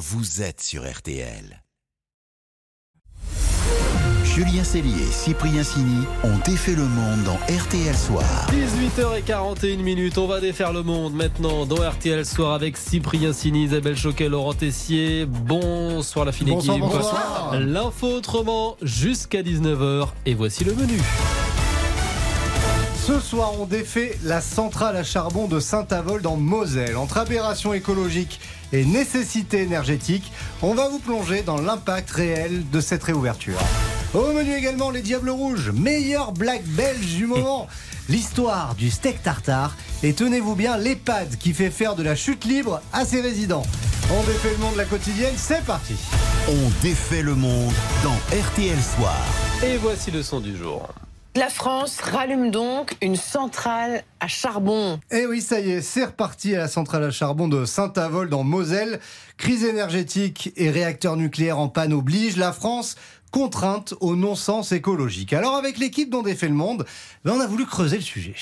vous êtes sur RTL. Julien Cellier et Cyprien Sini ont défait le monde dans RTL Soir. 18h41 minutes, on va défaire le monde maintenant dans RTL Soir avec Cyprien Sini, Isabelle Choquet, Laurent Tessier. Bonsoir la fine Bonsoir, équipe. bonsoir. L'info autrement jusqu'à 19h et voici le menu. Ce soir, on défait la centrale à charbon de Saint-Avold en Moselle. Entre aberration écologique et nécessité énergétique, on va vous plonger dans l'impact réel de cette réouverture. Au menu également, les Diables Rouges, meilleure blague belge du moment. L'histoire du steak tartare et tenez-vous bien, l'EHPAD qui fait faire de la chute libre à ses résidents. On défait le monde de la quotidienne, c'est parti. On défait le monde dans RTL Soir. Et voici le son du jour. La France rallume donc une centrale à charbon. Eh oui, ça y est, c'est reparti à la centrale à charbon de Saint-Avold en Moselle. Crise énergétique et réacteur nucléaire en panne oblige la France contrainte au non-sens écologique. Alors avec l'équipe dont défait le monde, ben, on a voulu creuser le sujet.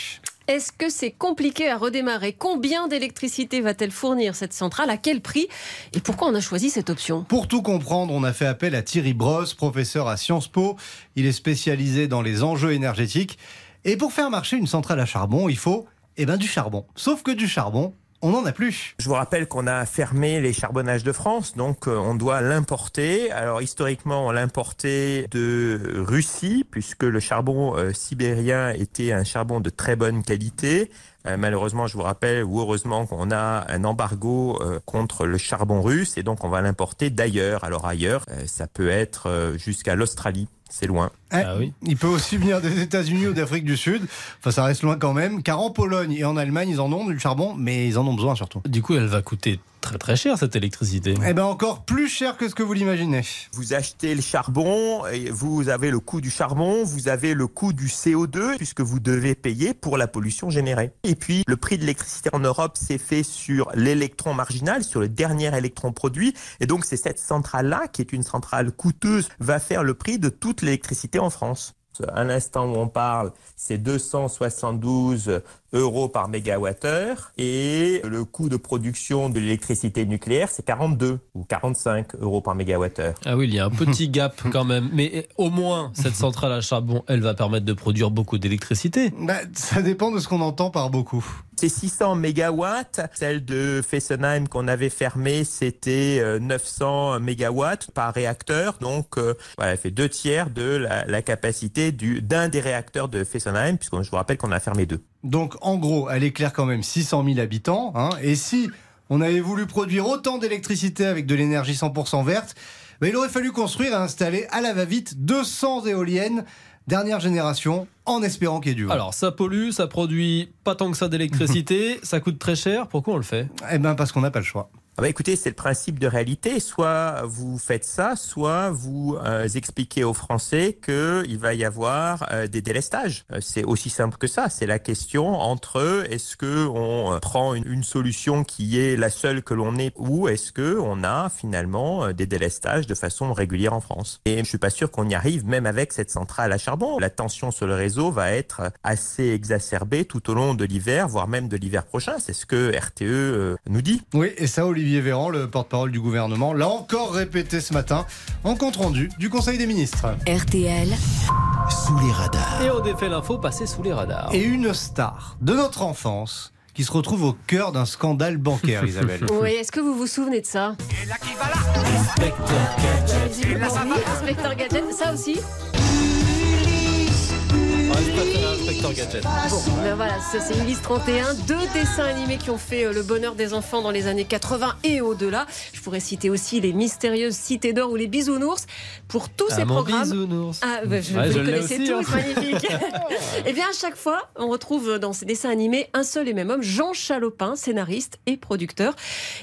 Est-ce que c'est compliqué à redémarrer? Combien d'électricité va-t-elle fournir cette centrale? À quel prix? Et pourquoi on a choisi cette option? Pour tout comprendre, on a fait appel à Thierry Brosse, professeur à Sciences Po. Il est spécialisé dans les enjeux énergétiques. Et pour faire marcher une centrale à charbon, il faut eh ben, du charbon. Sauf que du charbon, on n'en a plus. Je vous rappelle qu'on a fermé les charbonnages de France, donc euh, on doit l'importer. Alors historiquement, on l'importait de Russie, puisque le charbon euh, sibérien était un charbon de très bonne qualité. Euh, malheureusement, je vous rappelle, ou heureusement, qu'on a un embargo contre le charbon russe, et donc on va l'importer d'ailleurs. Alors ailleurs, ça peut être jusqu'à l'Australie. C'est loin. Eh, Ah oui. Il peut aussi venir des États-Unis ou d'Afrique du Sud. Enfin, ça reste loin quand même. Car en Pologne et en Allemagne, ils en ont du charbon, mais ils en ont besoin surtout. Du coup, elle va coûter très très cher cette électricité. Eh ben encore plus cher que ce que vous l'imaginez. Vous achetez le charbon, et vous avez le coût du charbon, vous avez le coût du CO2, puisque vous devez payer pour la pollution générée. Et puis, le prix de l'électricité en Europe s'est fait sur l'électron marginal, sur le dernier électron produit. Et donc, c'est cette centrale-là, qui est une centrale coûteuse, va faire le prix de toute l'électricité en France. À l'instant où on parle, c'est 272 euros par mégawattheure et le coût de production de l'électricité nucléaire, c'est 42 ou 45 euros par mégawattheure. Ah oui, il y a un petit gap quand même. Mais au moins, cette centrale à charbon, elle va permettre de produire beaucoup d'électricité. Bah, ça dépend de ce qu'on entend par beaucoup. C'est 600 mégawatts. Celle de Fessenheim qu'on avait fermée, c'était euh, 900 mégawatts par réacteur. Donc, euh, elle fait deux tiers de la, capacité du- d'un des réacteurs de Fessenheim, puisque je vous rappelle qu'on a fermé deux. Donc en gros, elle éclaire quand même 600 000 habitants. hein. et si on avait voulu produire autant d'électricité avec de l'énergie 100% verte, bah, il aurait fallu construire et installer à la va-vite 200 éoliennes dernière génération en espérant qu'il y ait du vent. Alors, ça pollue, ça produit pas tant que ça d'électricité, ça coûte très cher. Pourquoi on le fait? Eh ben parce qu'on n'a pas le choix. Ah bah écoutez, c'est le principe de réalité. Soit vous faites ça, soit vous euh, expliquez aux Français qu'il va y avoir euh, des délestages. Euh, c'est aussi simple que ça. C'est la question entre est-ce que on prend une, solution qui est la seule que l'on ait, ou est-ce que on a finalement des délestages de façon régulière en France? Et je suis pas sûr qu'on y arrive, même avec cette centrale à charbon. La tension sur le réseau va être assez exacerbée tout au long de l'hiver, voire même de l'hiver prochain. C'est ce que RTE nous dit. Oui, et ça, Olivier Véran, le porte-parole du gouvernement, l'a encore répété ce matin en compte-rendu du Conseil des ministres. RTL, Sous les radars. Et on défait l'info passée sous les radars. Et une star de notre enfance qui se retrouve au cœur d'un scandale bancaire, Isabelle. Oui, est-ce que vous vous souvenez de ça? Inspecteur Gadget, ça aussi? Ah, je préfère Inspecteur Gadget. Ben voilà, ça c'est Ulysse 31, deux dessins animés qui ont fait euh, le bonheur des enfants dans les années 80 et au-delà. Je pourrais citer aussi les mystérieuses cités d'or ou les bisounours. Pour tous Ah, ces mon programmes, bisounours. Ah, bah, je, Ouais, vous je connaissez aussi, tous, hein. magnifique. et bien, à chaque fois, on retrouve dans ces dessins animés un seul et même homme, Jean Chalopin, scénariste et producteur.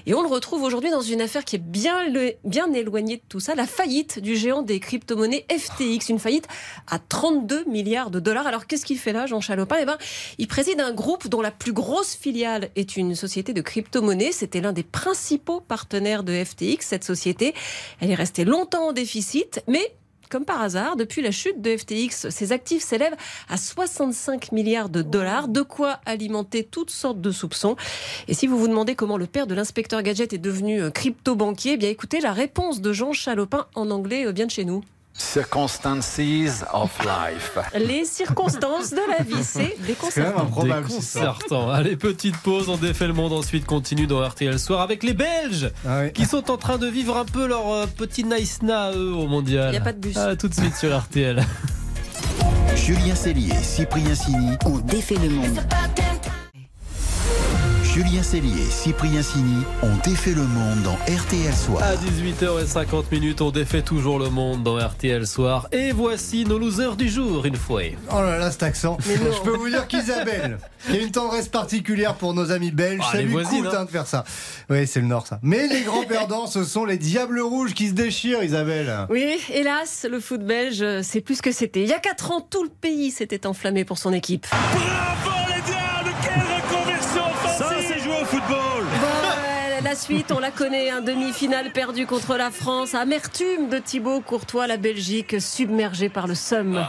Et on le retrouve aujourd'hui dans une affaire qui est bien, le- bien éloignée de tout ça, la faillite du géant des crypto-monnaies FTX, une faillite à 32 milliards de dollars. Alors, qu'est-ce qu'il fait Jean Chalopin Eh ben, il préside un groupe dont la plus grosse filiale est une société de crypto-monnaies. C'était l'un des principaux partenaires de FTX, cette société. Elle est restée longtemps en déficit, mais comme par hasard, depuis la chute de FTX, ses actifs s'élèvent à 65 milliards de dollars, de quoi alimenter toutes sortes de soupçons. Et si vous vous demandez comment le père de l'inspecteur Gadget est devenu euh, crypto-banquier, eh bien écoutez la réponse de Jean Chalopin en anglais euh, bien de chez nous. Circumstances of life. Les circonstances de la vie, c'est C'est quand même déconcertant. Déconcertant. Allez, petite pause, on défait le monde ensuite, continue dans RTL Soir avec les Belges Ah oui. qui sont en train de vivre un peu leur euh, petit nice na eux au mondial. Il y a pas de bus. Ah, tout de suite sur RTL. Julien Cellier, Cyprien Sini. On défait le monde. Julien Cellier, Cyprien Sini ont défait le monde dans RTL Soir. À 18h50 minutes, on défait toujours le monde dans RTL Soir. Et voici nos losers du jour, une fois. Oh là là, cet accent. Je peux vous dire qu'Isabelle, qui a une tendresse particulière pour nos amis belges, Ah, ça lui voisines, coûte hein. hein, de faire ça. Oui, c'est le Nord, ça. Mais les grands perdants, ce sont les Diables Rouges qui se déchirent, Isabelle. Oui, hélas, le foot belge, euh, c'est plus ce que c'était. Il y a 4 ans, tout le pays s'était enflammé pour son équipe. Bon, suite, on la connaît, un demi-finale perdu contre la France, amertume de Thibaut Courtois, la Belgique submergée par le somme.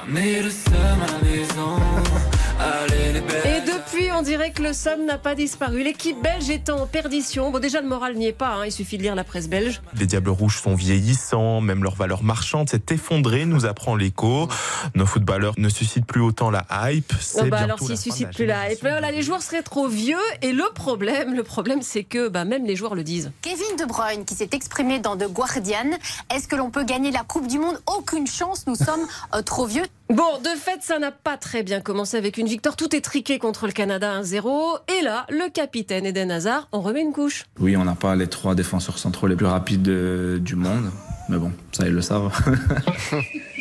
Et depuis, on dirait que le somme n'a pas disparu. L'équipe belge est en perdition. Bon, déjà, le moral n'y est pas, hein, il suffit de lire la presse belge. Les Diables Rouges sont vieillissants, même leur valeur marchande s'est effondrée, nous apprend l'écho. Nos footballeurs ne suscitent plus autant la hype. Oh bah alors s'ils suscitent la plus la hype, voilà, les joueurs seraient trop vieux. Et le problème, le problème, c'est que bah, même les joueurs le disent. Kevin De Bruyne qui s'est exprimé dans The Guardian. Est-ce que l'on peut gagner la Coupe du Monde? Aucune chance, nous sommes euh, trop vieux. Bon, de fait, ça n'a pas très bien commencé avec une victoire. Tout est triqué contre le Canada 1-0. Et là, le capitaine Eden Hazard en remet une couche. Oui, on n'a pas les trois défenseurs centraux les plus rapides euh, du monde. Mais bon, ça, ils le savent.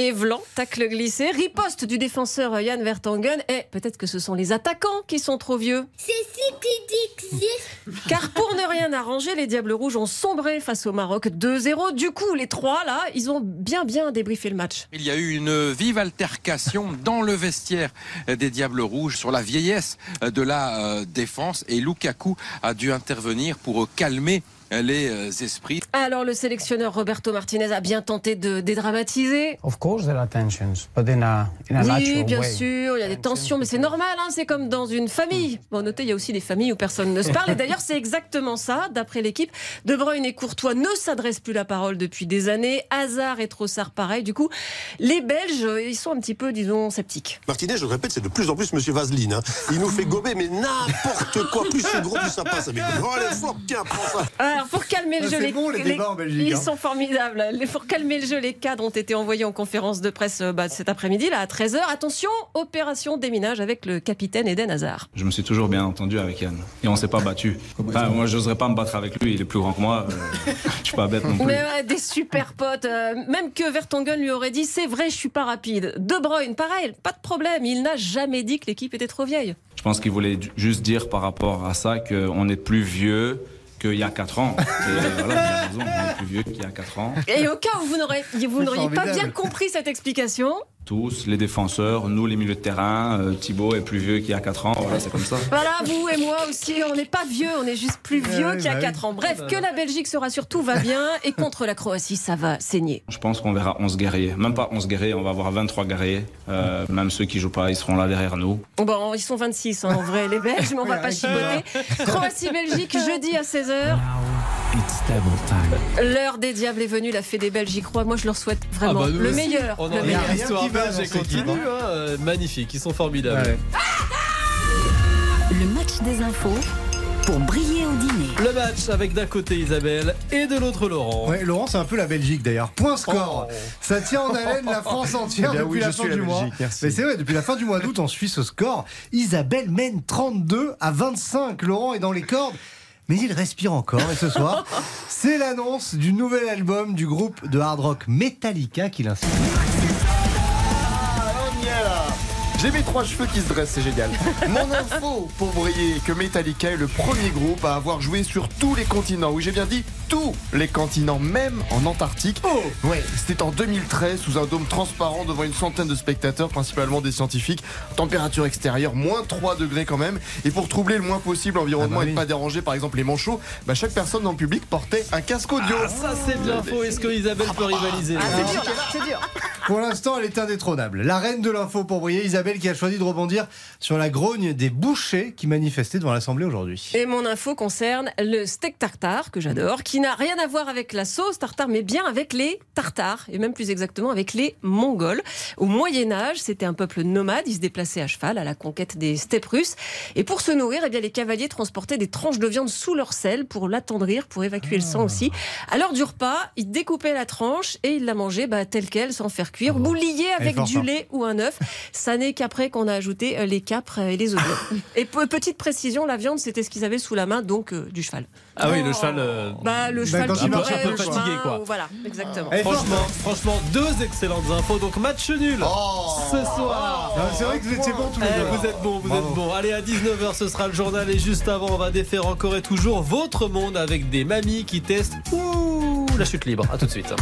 Et Vlan, tacle glissé, riposte du défenseur Yann Vertonghen. Et peut-être que ce sont les attaquants qui sont trop vieux. C'est si Car pour ne rien arranger, les Diables Rouges ont sombré face au Maroc 2-0. Du coup, les trois, là, ils ont bien bien débriefé le match. Il y a eu une vive altercation dans le vestiaire des Diables Rouges sur la vieillesse de la euh, défense et Lukaku a dû intervenir pour calmer les euh, esprits. Alors le sélectionneur Roberto Martinez a bien tenté de dédramatiser. Of course there are tensions, but in a, in a Oui, bien way. sûr, il y a des tensions, mais c'est normal, hein, c'est comme dans une famille. Bon, notez, il y a aussi des familles où personne ne se parle. Et d'ailleurs, c'est exactement ça, d'après l'équipe. De Bruyne et Courtois ne s'adressent plus la parole depuis des années. Hazard et Trossard, pareil. Du coup, les Belges, ils sont un petit peu, disons, sceptiques. Martinez, je le répète, c'est de plus en plus Monsieur Vaseline. hein. Il nous fait gober, mais n'importe quoi. Plus c'est gros, plus ça passe. Mais oh, les forts, tiens, prends ça. Alors, pour calmer le jeu, les, bon, les débats en Belgique, ils hein. sont formidables. Les- Pour calmer le jeu, les cadres ont été envoyés en conférence de presse euh, bah, cet après-midi, là, à 13h. Attention, opération déminage avec le capitaine Eden Hazard. Je me suis toujours bien entendu avec Yann. Et on s'est pas battu. Enfin, moi, j'oserais pas me battre avec lui. Il est plus grand que moi. euh, je suis pas bête non plus. Mais ouais, des super potes. euh, même que Vertonghen lui aurait dit c'est vrai, je suis pas rapide. De Bruyne, pareil, pas de problème. Il n'a jamais dit que l'équipe était trop vieille. Je pense qu'il voulait ju- juste dire par rapport à ça qu'on est plus vieux qu'il y a 4 ans. Et voilà, il a raison, on est plus vieux qu'il y a 4 ans. Et au cas où vous n'auriez pas bien compris cette explication, Tous, les défenseurs, nous les milieux de terrain, euh, Thibaut est plus vieux qu'il y a 4 ans, voilà, c'est comme ça. voilà, vous et moi aussi, on n'est pas vieux, on est juste plus vieux Ouais, qu'il y a bah oui. 4 ans. Bref, que la Belgique se rassure, tout va bien. Et contre la Croatie, ça va saigner. Je pense qu'on verra 11 guerriers. Même pas 11 guerriers, on va avoir 23 guerriers. Euh, même ceux qui jouent pas, ils seront là derrière nous. Bon, ils sont 26 hein, en vrai, les Belges, mais on va pas chipoter. Croatie-Belgique, jeudi à 16h. It's table time. L'heure des diables est venue, la fée des Belges, j'y crois. Moi, je leur souhaite vraiment Ah bah, nous le aussi. meilleur. On le en meilleur. a l'histoire qui va belge continue. hein. Euh, Magnifique, ils sont formidables. Ouais. Le match des infos pour briller au dîner. Le match avec d'un côté Isabelle et de l'autre Laurent. Ouais, Laurent, c'est un peu la Belgique d'ailleurs. Point score. Oh. Ça tient en haleine la France entière Eh depuis oui, la fin la du mois. Merci. Mais c'est vrai, depuis la fin du mois d'août, on suit ce score. Isabelle mène 32 à 25. Laurent est dans les cordes. Mais il respire encore et ce soir, c'est l'annonce du nouvel album du groupe de hard rock Metallica qui l'inspire. J'ai mes trois cheveux qui se dressent, c'est génial. Mon info pour briller que Metallica est le premier groupe à avoir joué sur tous les continents. Oui, j'ai bien dit tous les continents, même en Antarctique. Oh Ouais, c'était en 2013 sous un dôme transparent devant une centaine de spectateurs, principalement des scientifiques. Température extérieure, moins 3 degrés quand même. Et pour troubler le moins possible l'environnement Ah bah et ne pas déranger par exemple les manchots, bah, chaque personne dans le public portait un casque audio. Ah, ça c'est de l'info. Est-ce que Isabelle peut rivaliser Ah, c'est dur, là, c'est dur. Pour l'instant, elle est indétrônable. La reine de l'info pour briller, Isabelle, qui a choisi de rebondir sur la grogne des bouchers qui manifestaient devant l'Assemblée aujourd'hui. Et mon info concerne le steak tartare, que j'adore, qui n'a rien à voir avec la sauce tartare, mais bien avec les tartares, et même plus exactement avec les Mongols. Au Moyen-Âge, c'était un peuple nomade, ils se déplaçaient à cheval à la conquête des steppes russes. Et pour se nourrir, eh bien, les cavaliers transportaient des tranches de viande sous leur selle pour l'attendrir, pour évacuer le sang aussi. À l'heure du repas, ils découpaient la tranche et ils la mangeaient bah, telle qu'elle, sans faire cuire, Elle est avec du forte. lait ou un œuf. Ça n'est qu'après qu'on a ajouté euh, les capres et les oignons. Et pe- petite précision, la viande, c'était ce qu'ils avaient sous la main, donc euh, du cheval. Ah oui, le cheval. euh, Bah, le Bah, cheval qui un peu fatigué, chemin, quoi. ou- Voilà, exactement. Est forte. Franchement, franchement, deux excellentes infos. Donc match nul ce soir. Ah, C'est vrai que vous étiez bons tous les Eh, vous êtes bons, vous Bravo. êtes bons. Allez, à 19h, ce sera le journal. Et juste avant, on va défaire encore et toujours votre monde avec des mamies qui testent ouh, la chute libre. À tout de suite.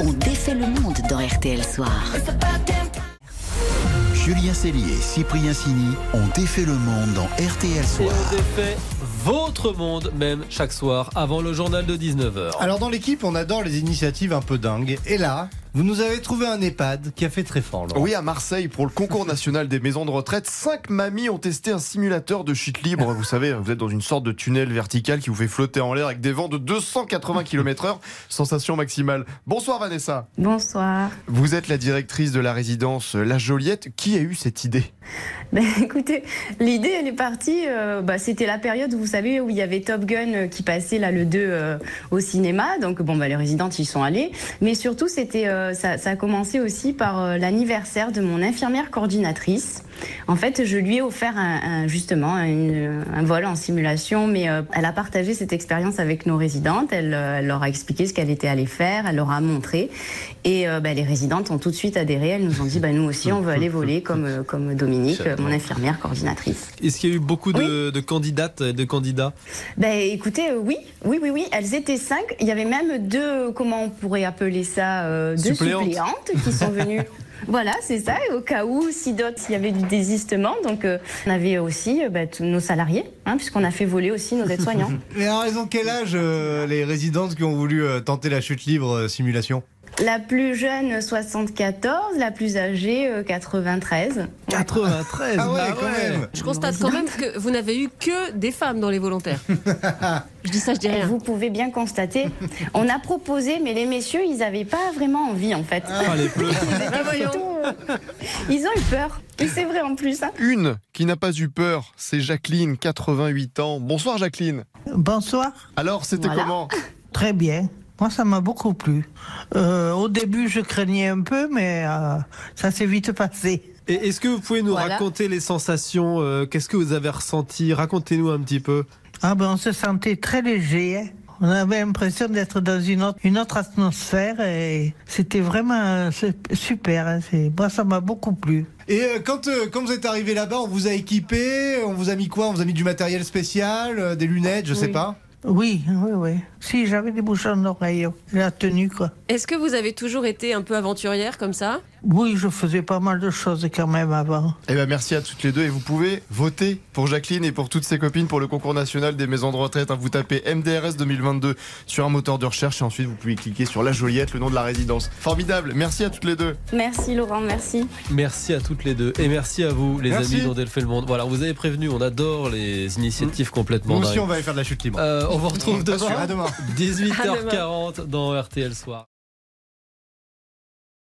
On défait le monde dans RTL Soir. Julien Cellier et Cyprien Sini ont défait le monde dans RTL Et Soir. on défait votre monde, même chaque soir, avant le journal de 19h. Alors dans l'équipe, on adore les initiatives un peu dingues. Et là, vous nous avez trouvé un EHPAD qui a fait très fort. Laurent. Oui, à Marseille, pour le concours national des maisons de retraite, cinq mamies ont testé un simulateur de chute libre. Vous savez, vous êtes dans une sorte de tunnel vertical qui vous fait flotter en l'air avec des vents de 280 km/h. Sensation maximale. Bonsoir Vanessa. Bonsoir. Vous êtes la directrice de la résidence La Joliette. Qui a eu cette idée? Ben, écoutez, l'idée, elle est partie. euh, bah, C'était la période, vous savez, où il y avait Top Gun euh, qui passait là le 2 euh, au cinéma. Donc, bon, bah, les résidentes y sont allées. Mais surtout, c'était, euh, ça, ça a commencé aussi par euh, l'anniversaire de mon infirmière coordinatrice. En fait, je lui ai offert un, un- justement un, un vol en simulation, mais euh, elle a partagé cette expérience avec nos résidentes. Elle, euh, elle leur a expliqué ce qu'elle était allée faire, elle leur a montré. Et euh, bah, les résidentes ont tout de suite adhéré. Elles nous ont dit, bah, nous aussi, on veut aller voler comme, euh, comme Dominique, euh, mon infirmière coordinatrice. Est-ce qu'il y a eu beaucoup de, de candidates et de candidats? Ben, écoutez, euh, oui, oui, oui, oui, elles étaient cinq. Il y avait même deux, comment on pourrait appeler ça, euh, deux Suppléantes. suppléantes qui sont venues. Voilà, c'est ça, et au cas où, si d'autres, il y avait du désistement. Donc, euh, on avait aussi euh, bah, tous nos salariés, hein, puisqu'on a fait voler aussi nos aides-soignants. Et alors, ils ont quel âge euh, les résidentes qui ont voulu euh, tenter la chute libre euh, simulation? La plus jeune, 74, la plus âgée, euh, 93. 93 Ah ouais, quand même. Je constate quand même que vous n'avez eu que des femmes dans les volontaires. je dis ça, je dis Et rien. Vous pouvez bien constater. On a proposé, mais les messieurs, ils n'avaient pas vraiment envie, en fait. Ah, les. Bah, voyons. Ils ont eu peur. Et c'est vrai en plus. hein. Une qui n'a pas eu peur, c'est Jacqueline, 88 ans. Bonsoir Jacqueline. Bonsoir. Alors, c'était Voilà. comment? Très bien. Moi, ça m'a beaucoup plu. Euh, au début, je craignais un peu, mais euh, ça s'est vite passé. Et est-ce que vous pouvez nous Voilà. raconter les sensations euh, Qu'est-ce que vous avez ressenti? Racontez-nous un petit peu. Ah ben, on se sentait très léger. hein. On avait l'impression d'être dans une autre, une autre atmosphère et c'était vraiment super. hein. Moi, ça m'a beaucoup plu. Et quand, euh, quand vous êtes arrivé là-bas, on vous a équipé, on vous a mis quoi? On vous a mis du matériel spécial, euh, des lunettes, je sais Oui. pas? Oui, oui, oui. Si, j'avais des bouchons d'oreille. La tenue, quoi. Est-ce que vous avez toujours été un peu aventurière comme ça? Oui, je faisais pas mal de choses quand même avant. Eh ben merci à toutes les deux et vous pouvez voter pour Jacqueline et pour toutes ses copines pour le concours national des maisons de retraite. hein. Vous tapez MDRS 2022 sur un moteur de recherche et ensuite vous pouvez cliquer sur la Joliette, le nom de la résidence. Formidable, merci à toutes les deux. Merci Laurent, merci. Merci à toutes les deux et merci à vous, les Merci. amis d'Ondel fait le monde. Voilà, vous avez prévenu, on adore les initiatives complètement Nous aussi, dingues. on va aller faire de la chute libre. Euh, on vous retrouve demain, à demain. 18h40 dans RTL Soir.